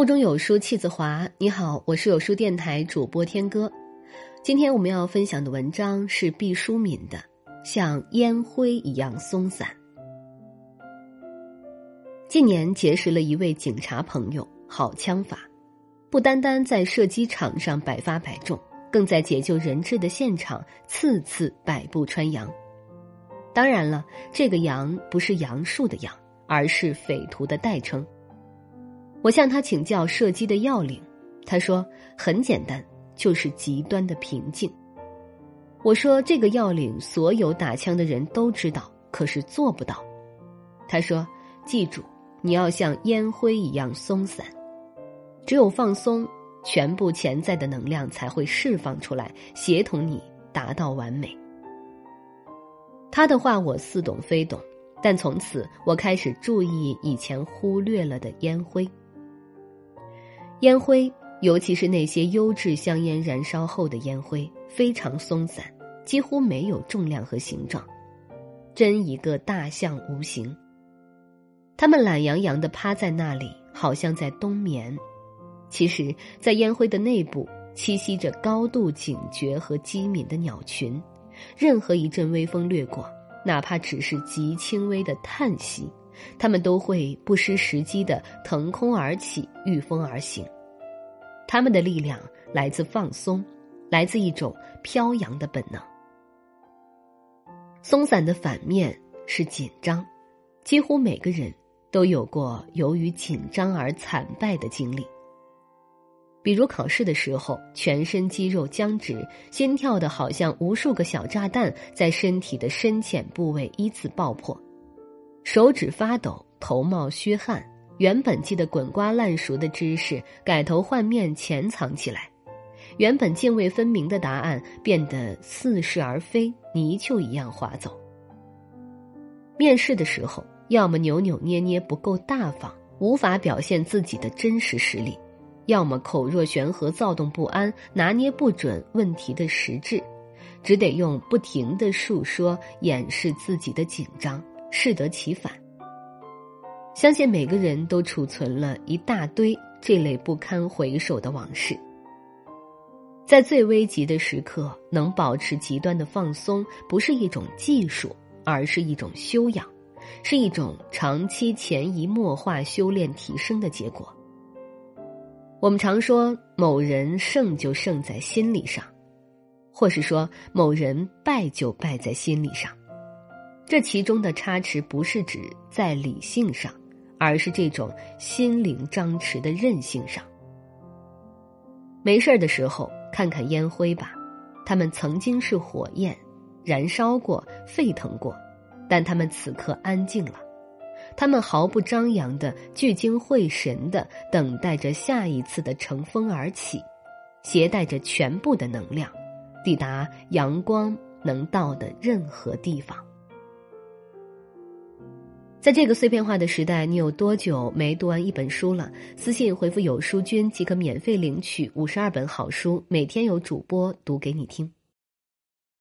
腹中有书气自华。你好，我是有书电台主播天歌。今天我们要分享的文章是毕淑敏的《像烟灰一样松散》。近年结识了一位警察朋友，好枪法，不单单在射击场上百发百中，更在解救人质的现场次次百步穿杨。当然了，这个“杨”不是杨树的“杨”，而是匪徒的代称。我向他请教射击的要领，他说很简单，就是极端的平静。我说这个要领所有打枪的人都知道，可是做不到。他说记住，你要像烟灰一样松散，只有放松，全部潜在的能量才会释放出来，协同你达到完美。他的话我似懂非懂，但从此我开始注意以前忽略了的烟灰。烟灰，尤其是那些优质香烟燃烧后的烟灰，非常松散，几乎没有重量和形状，真一个大象无形。他们懒洋洋的趴在那里，好像在冬眠。其实，在烟灰的内部栖息着高度警觉和机敏的鸟群，任何一阵微风掠过，哪怕只是极轻微的叹息。他们都会不失时机的腾空而起，御风而行。他们的力量来自放松，来自一种飘扬的本能。松散的反面是紧张，几乎每个人都有过由于紧张而惨败的经历。比如考试的时候，全身肌肉僵直，心跳的好像无数个小炸弹在身体的深浅部位依次爆破。手指发抖，头冒虚汗，原本记得滚瓜烂熟的知识改头换面潜藏起来，原本泾渭分明的答案变得似是而非，泥鳅一样滑走。面试的时候，要么扭扭捏捏不够大方，无法表现自己的真实实力；要么口若悬河，躁动不安，拿捏不准问题的实质，只得用不停的述说掩饰自己的紧张。适得其反。相信每个人都储存了一大堆这类不堪回首的往事。在最危急的时刻，能保持极端的放松，不是一种技术，而是一种修养，是一种长期潜移默化修炼提升的结果。我们常说某人胜就胜在心理上，或是说某人败就败在心理上。这其中的差池不是指在理性上，而是这种心灵张弛的韧性上。没事儿的时候看看烟灰吧，它们曾经是火焰，燃烧过、沸腾过，但它们此刻安静了，它们毫不张扬的聚精会神的等待着下一次的乘风而起，携带着全部的能量，抵达阳光能到的任何地方。在这个碎片化的时代，你有多久没读完一本书了？私信回复“有书君”即可免费领取五十二本好书，每天有主播读给你听。